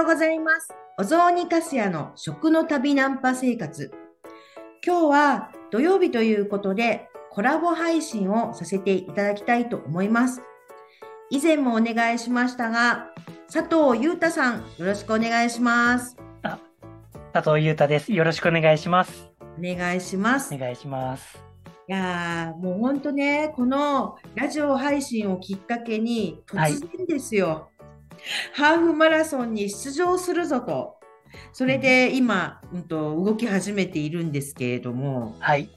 ようございます。お雑煮かすやの食の旅ナンパ生活。今日は土曜日ということでコラボ配信をさせていただきたいと思います。以前もお願いしましたが、佐藤裕太さん、よろしくお願いします。佐藤裕太です。よろしくお願いします。お願いします。お願いします。いやーもう本当ね、このラジオ配信をきっかけに、はい突然ですよ、ハーフマラソンに出場するぞと、それで今、うん、と動き始めているんですけれども、はい。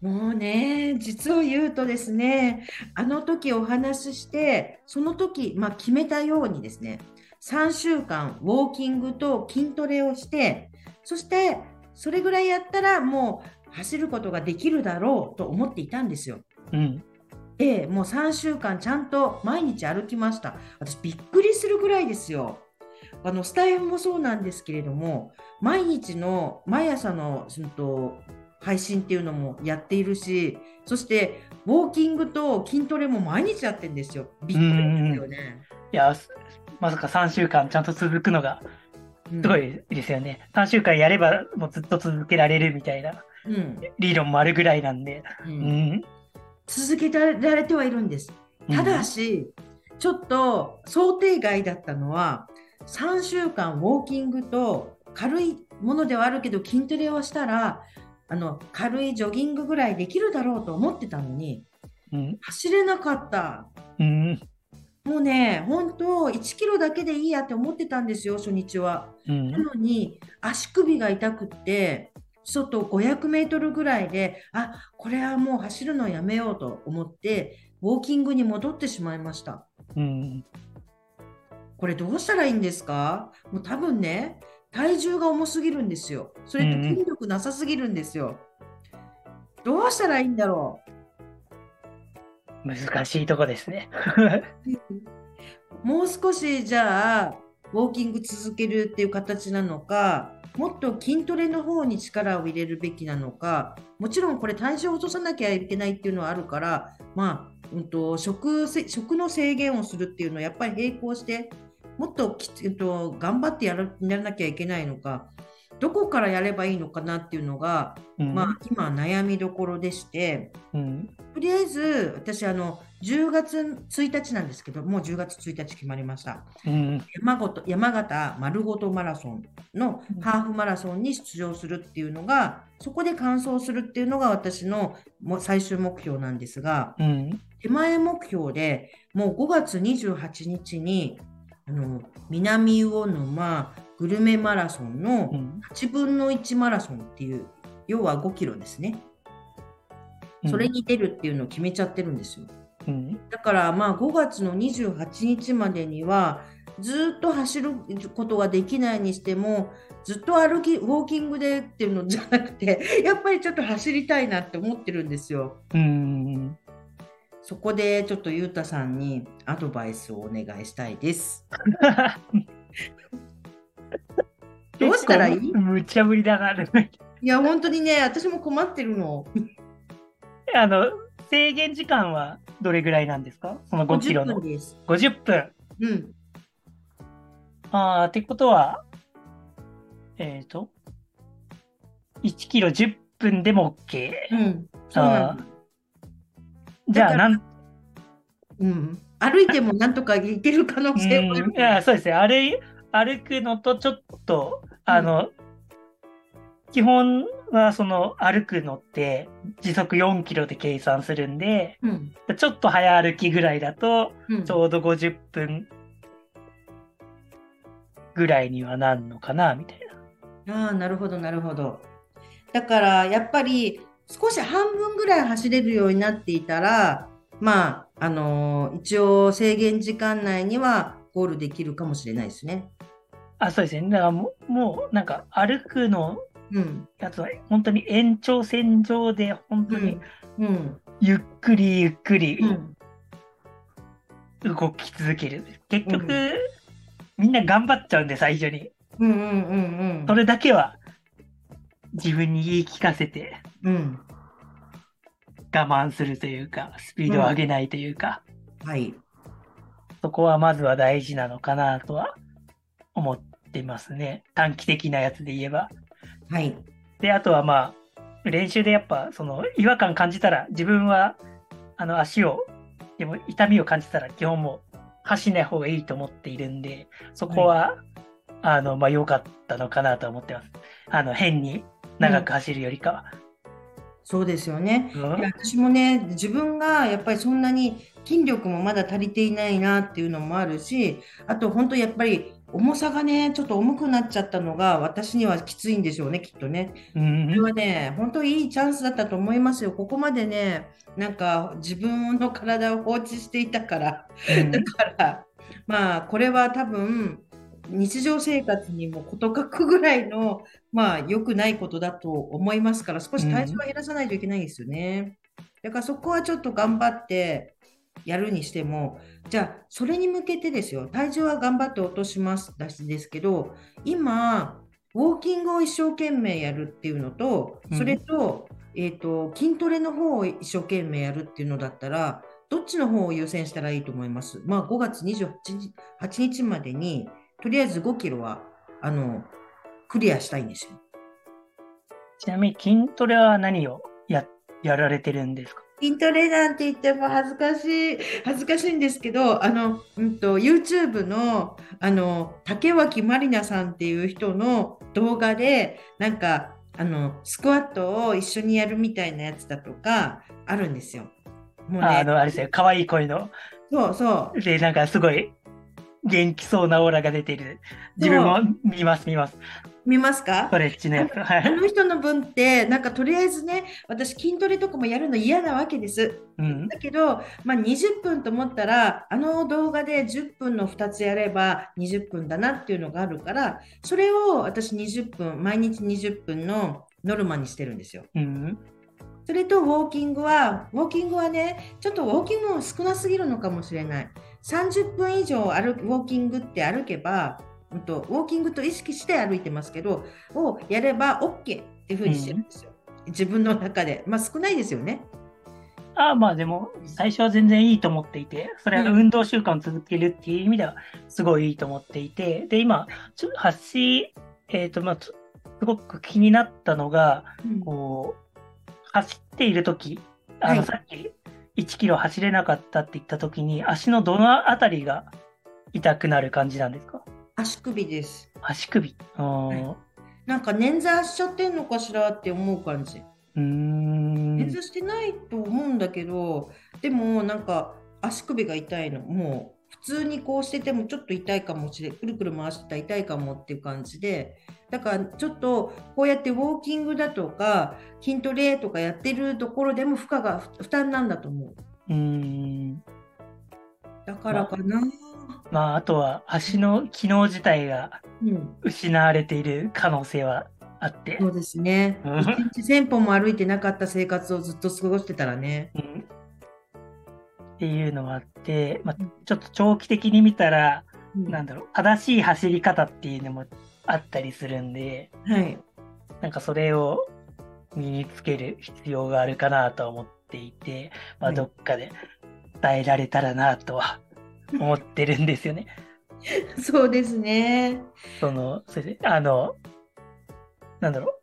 もうね、実を言うとですね、あの時お話しして、その時、まあ、決めたようにですね、3週間ウォーキングと筋トレをして、そしてそれぐらいやったらもう走ることができるだろうと思っていたんですよ。うん。で、もう3週間ちゃんと毎日歩きました。私びっくりするぐらいですよ。あのスタイフもそうなんですけれども、毎日の毎朝のそのと配信っていうのもやっているし、そしてウォーキングと筋トレも毎日やってるんですよ。びっくりですよね。いや、すまさか3週間ちゃんと続くのがうんすごいですよね。3週間やればもうずっと続けられるみたいなうん理論もあるぐらいなんで。ううんん。続けられてはいるんです。ただし、ちょっと想定外だったのは、3週間ウォーキングと軽いものではあるけど筋トレをしたら、あの軽いジョギングぐらいできるだろうと思ってたのに、うん。走れなかった。うん。もうね、本当1キロだけでいいやって思ってたんですよ、初日は。うんな。のに足首が痛くって、ちょっと500メートルぐらいで、あこれはもう走るのやめようと思って、ウォーキングに戻ってしまいました。うん。これどうしたらいいんですか？もう多分ね、体重が重すぎるんですよ。それとうんうん筋力なさすぎるんですよ。どうしたらいいんだろ難しいとこですね。う。もう少しじゃあ、ウォーキング続けるっていう形なのか、もっと筋トレの方に力を入れるべきなのか、もちろんこれ体重を落とさなきゃいけないっていうのはあるから、まあ、うんと、食食の制限をするっていうのはやっぱり並行して、もっときえっと頑張ってやらなきゃいけないのか、どこからやればいいのかなっていうのが、うん。まあ、今悩みどころでして、うん。とりあえず私あの10月1日なんですけどもう10月1日決まりましたうん。山ごと山形丸ごとマラソンのハーフマラソンに出場するっていうのがそこで完走するっていうのが私の最終目標なんですがうん。手前目標でもう5月28日にあの南魚沼グルメマラソンのうん。8分の1マラソンっていう要は5キロですねそれに出るっていうのを決めちゃってるんですよ。うん。だからまあ5月の28日までにはずっと走ることができないにしてもずっと歩きウォーキングでっていうのじゃなくて やっぱりちょっと走りたいなって思ってるんですよ。うん。そこでちょっとゆうたさんにアドバイスをお願いしたいです。どうしたらいい？無茶ぶりだな。いや本当にね私も困ってるの。あの、制限時間はどれぐらいなんですか？その5キロ50の分。です。50分。うん。ああ、ってことは、えっ、と、1キロ10分でも OK。うん。そうなの。じゃあ、なん、うん。歩いてもなんとかいける可能性もあるうん、いやそうですね。歩い歩くのとちょっと、あの、基本はその歩くのって時速4キロで計算するんで、うん。ちょっと早歩きぐらいだと、うんちょうど50分ぐらいにはなるのかな、みたいな。ああ、なるほど、なるほど。だから、やっぱり少し半分ぐらい走れるようになっていたら、まあ、あのー一応制限時間内にはゴールできるかもしれないですね。あ、そうですね。だからもう、もうなんか歩くのうん。やつは本当に延長線上で本当にうん。うん。ゆっくりゆっくりうん。動き続ける。結局、うんみんな頑張っちゃうんで最初に。うん。うん。うん。それだけは自分に言い聞かせてうん。我慢するというか、スピードを上げないというか、はい。そこはまずは大事なのかなとは思っってますね。短期的なやつで言えば。はい。で、あとはまあ、練習でやっぱ、その違和感感じたら、自分は、あの、足を、でも痛みを感じたら、基本もう走んない方がいいと思っているんで、そこは、あの、まあ、良かったのかなと思ってます。あの、変に長く走るよりかは。そうですよね。うん私もね、自分がやっぱりそんなに筋力もまだ足りていないなっていうのもあるし、あと本当やっぱり重さがね、ちょっと重くなっちゃったのが私にはきついんでしょうね、きっとね。うんこれはね、本当いいチャンスだったと思いますよ。ここまでね、なんか自分の体を放置していたから。うんだから、まあ、これは多分、日常生活にも事欠くぐらいの、まあ、良くないことだと思いますから、少し体重は減らさないといけないんですよね。だからそこはちょっと頑張ってやるにしても、じゃあ、それに向けてですよ、体重は頑張って落としますだしですけど、今、ウォーキングを一生懸命やるっていうのと、それと、えっと、筋トレの方を一生懸命やるっていうのだったら、どっちの方を優先したらいいと思います？まあ、5月28日 ,8 日までに、とりあえず5キロは、あの、クリアしたいんですよ。ちなみに筋トレは何をややられてるんですか？筋トレなんて言っても恥ずかしい、恥ずかしいんですけど、あの、うんと、YouTube の、あの、竹脇まりなさんっていう人の動画で、なんか、あの、スクワットを一緒にやるみたいなやつだとか、あるんですよ。もうね、ああの、あれですよ、可愛い声の。そうそう。で、なんかすごい元気そうなオーラが出てる。自分も見ます、見ます。見ますか？ストレッチのやつ。はい。あの人の分って、なんかとりあえずね、私筋トレとかもやるの嫌なわけです。うん。だけど、まあ、20分と思ったら、あの動画で10分の2つやれば20分だなっていうのがあるから、それを私20分、毎日20分のノルマにしてるんですよ。うん。それとウォーキングは、ウォーキングはね、ちょっとウォーキングも少なすぎるのかもしれない。30分以上歩くウォーキングって歩けば、うんと、ウォーキングと意識して歩いてますけど、をやれば OK っていうふうにしてるんですよ。自分の中で。まあ少ないですよね。ああ、まあでも、最初は全然いいと思っていて、それは運動習慣を続けるっていう意味では、すごいいいと思っていて、で、今、ちょっと発信、えっ、と、まあ、つすごく気になったのが、うんこう、走っているとき、あの、はいさっき1キロ走れなかったって言ったときに、足のどのあたりが痛くなる感じなんですか？足首です。足首。あーはなんか捻挫しちゃってんのかしらって思う感じ。うーん。捻挫してないと思うんだけど、でもなんか足首が痛いの。もう普通にこうしててもちょっと痛いかもしれくるくる回してたら痛いかもっていう感じで、だからちょっとこうやってウォーキングだとか筋トレとかやってるところでも負荷が負担なんだと思う。うーん。だからかな。まあ、あとは足の機能自体がうん、失われている可能性はあって。そうですね。うん一日1000歩も歩いてなかった生活をずっと過ごしてたらね。うんっていうのがあって、まあ、ちょっと長期的に見たら、うんなんだろう、正しい走り方っていうのもあったりするんで、はい。なんかそれを身につける必要があるかなとは思っていて、まあ、はいどっかで伝えられたらなとは思ってるんですよね。そうですね。その、それで、あの、なんだろう。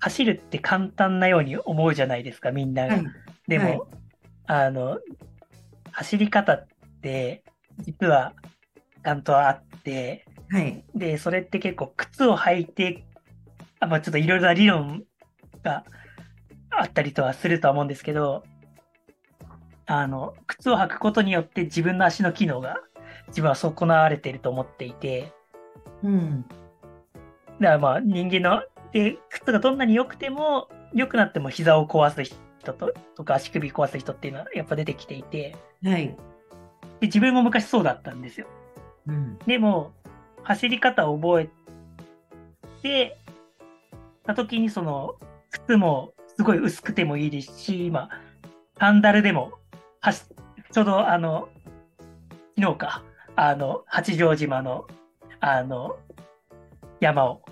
走るって簡単なように思うじゃないですか、みんなが。はい。でも、はいあの、走り方って、実は、ちゃんとあって、はい。で、それって結構靴を履いて、あまあ、ちょっといろいろな理論があったりとはするとは思うんですけど、あの、靴を履くことによって自分の足の機能が自分は損なわれていると思っていて、うん。だからまあ人間の、で、靴がどんなに良くても、良くなっても膝を壊す人ととか足首壊す人っていうのはやっぱ出てきていて、はい。で自分も昔そうだったんですよ。うん。でも、走り方を覚えて、た時にその、靴もすごい薄くてもいいですし、今、サンダルでも、はしちょうどあの、昨日か、あの、八丈島の、あの、山を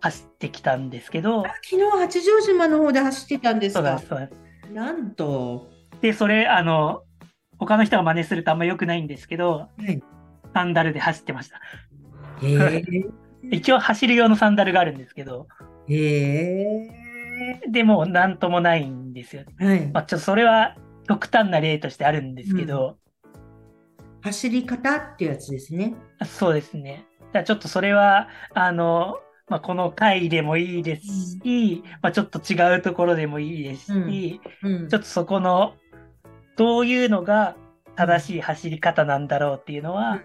走ってきたんですけど、昨日八丈島の方で走ってたんですか？そうなんと。で、それ、あの、他の人が真似するとあんま良くないんですけど、はい。サンダルで走ってました。一応走る用のサンダルがあるんですけど、へえ。でもなんともないんですよ。はい。まあ、ちょっとそれは極端な例としてあるんですけど、走り方っていうやつですね。そうですね。だちょっとそれは、あの、まあ、この回でもいいですし、まあ、ちょっと違うところでもいいですし、うんちょっとそこの、どういうのが正しい走り方なんだろうっていうのは、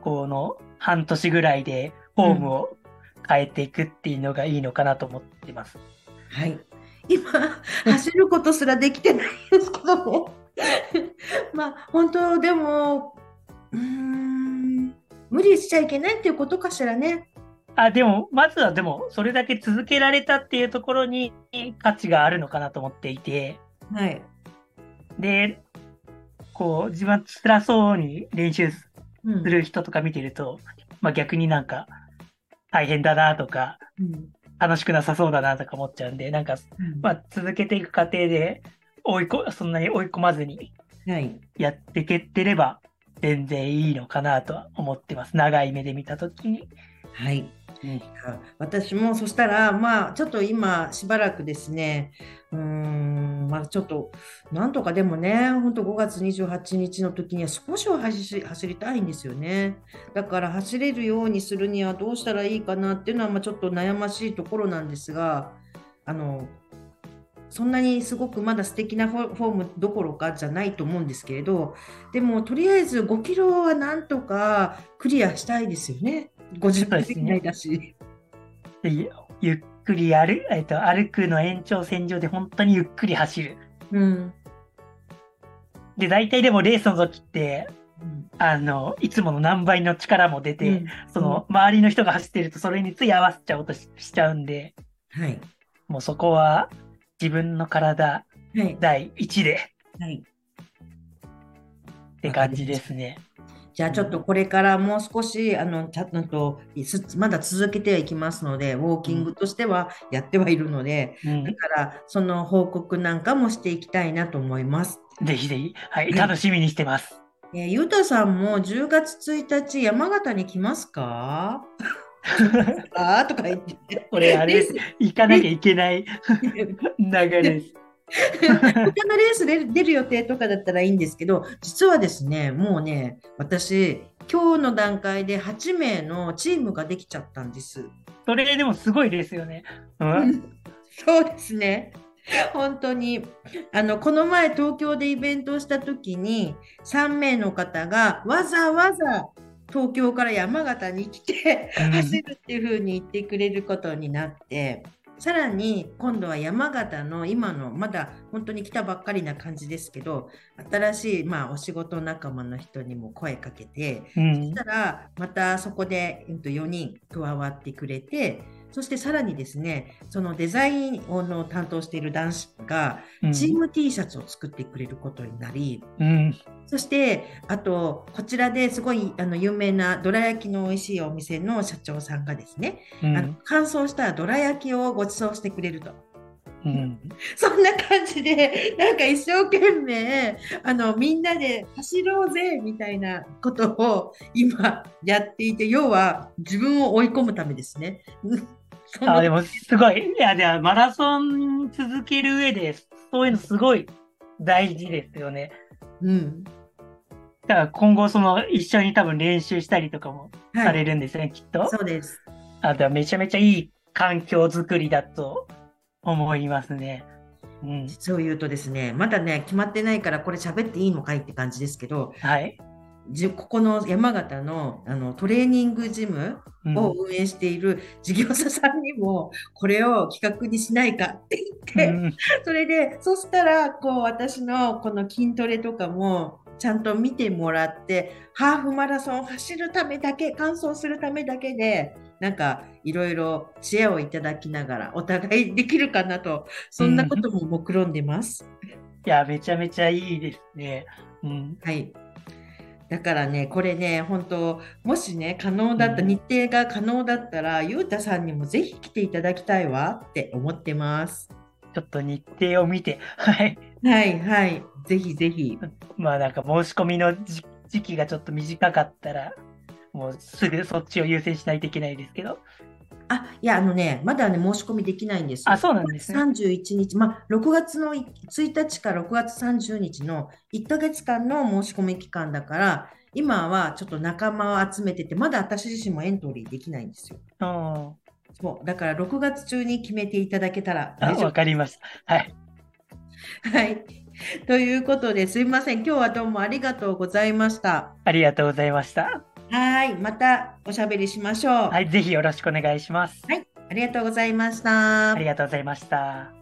この半年ぐらいでフォームを変えていくっていうのがいいのかなと思ってます。はい。今、走ることすらできてないんですけどね。まあ、本当、でも、うーん、無理しちゃいけないっていうことかしらね。あ、でも、まずはでも、それだけ続けられたっていうところに価値があるのかなと思っていて、はい。で、こう、自分は辛そうに練習すうんる人とか見てると、まあ逆になんか、大変だなとか、うん楽しくなさそうだなとか思っちゃうんで、なんか、まあ続けていく過程で、追いこ、そんなに追い込まずにはい。やっていけてれば、全然いいのかなとは思ってます。長い目で見たときに。はい。私もそしたら、まあ、ちょっと今しばらくですね、うん、まあ、ちょっと、なんとかでもね、本当5月28日の時には少しは走りたいんですよね。だから走れるようにするにはどうしたらいいかなっていうのは、まあ、ちょっと悩ましいところなんですが、あの、そんなにすごくまだ素敵なフォームどころかじゃないと思うんですけれど、でもとりあえず5キロはなんとかクリアしたいですよね。50分以内だし。でゆゆっくり歩,、えっと、歩くの延長線上で本当にゆっくり走る。うん。で、大体でもレースの時って、うんあの、いつもの何倍の力も出て、うんその、周りの人が走ってるとそれについ合わせちゃおうとししちゃうんで、はい。もうそこは自分の体はい。第一ではい。って感じですね。じゃあちょっとこれからもう少しあのちゃんとすまだ続けてはいきますので、ウォーキングとしてはやってはいるので、うんだからその報告なんかもしていきたいなと思います。ぜひぜひ、はい、はい楽しみにしてます。えーゆうたさんも10月1日山形に来ますか？あーとか言って。これあれです。行かなきゃいけない 流れです。他のレースで出る予定とかだったらいいんですけど、実はですね、もうね、私、今日の段階で8名のチームができちゃったんです。それでもすごいですよね。うん、そうですね。本当にあのこの前東京でイベントをした時に3名の方がわざわざ東京から山形に来てうん走るっていう風に言ってくれることになってさらに今度は山形の今のまだ本当に来たばっかりな感じですけど新しい、まあ、お仕事仲間の人にも声かけてうん。そしたらまたそこで、うんと、4人加わってくれてそしてさらにですねそのデザインをの担当している男子がうん。チーム T シャツを作ってくれることになり、うんそしてあとこちらですごいあの有名などら焼きの美味しいお店の社長さんがですね、うんあの乾燥したどら焼きをご馳走してくれると。うん そんな感じで、なんか一生懸命、あの、みんなで走ろうぜ、みたいなことを今やっていて、要は自分を追い込むためですね。あでもすごい。いや、ではマラソン続ける上で、そういうのすごい大事ですよね。うん。だから今後、その一緒に多分練習したりとかもさはい。れるんですよね、きっと。そうです。あとはめちゃめちゃいい環境づくりだと思いますね。うん。実を言うとですね、まだね、決まってないから、これ喋っていいのかいって感じですけど、はい。じここの山形のあのトレーニングジムうんを運営している事業者さんにも、これを企画にしないかって言って、うんそれで、そしたら、こう、私のこの筋トレとかも、ちゃんと見てもらって、ハーフマラソンを走るためだけ、完走するためだけで、なんか、いろいろ知恵をいただきながら、お互いできるかなと、そんなことも目論んでます。いや、めちゃめちゃいいですね。うん。はい。だからね、これね、本当もしね、可能だった、うん日程が可能だったら、ゆうたさんにもぜひ来ていただきたいわって思ってます。ちょっと日程を見て、はい。はい、はい。ぜひぜひ。まあなんか申し込みの時時期がちょっと短かったら、もうすぐそっちを優先しないといけないですけど。あ、いや、あのね、まだね、申し込みできないんですよ。あ、そうなんですね。31日、まあ、6月の1日から6月30日の1ヶ月間の申し込み期間だから、今はちょっと仲間を集めてて、まだ私自身もエントリーできないんですよ。うん。そう、だから6月中に決めていただけたらあ大丈わかりました。はい。夫。はい。ということですいません。今日はどうもありがとうございました。ありがとうございました。はい。またおしゃべりしましょう。はい。ぜひよろしくお願いします。ありがとうございましたあ。りがとうございました。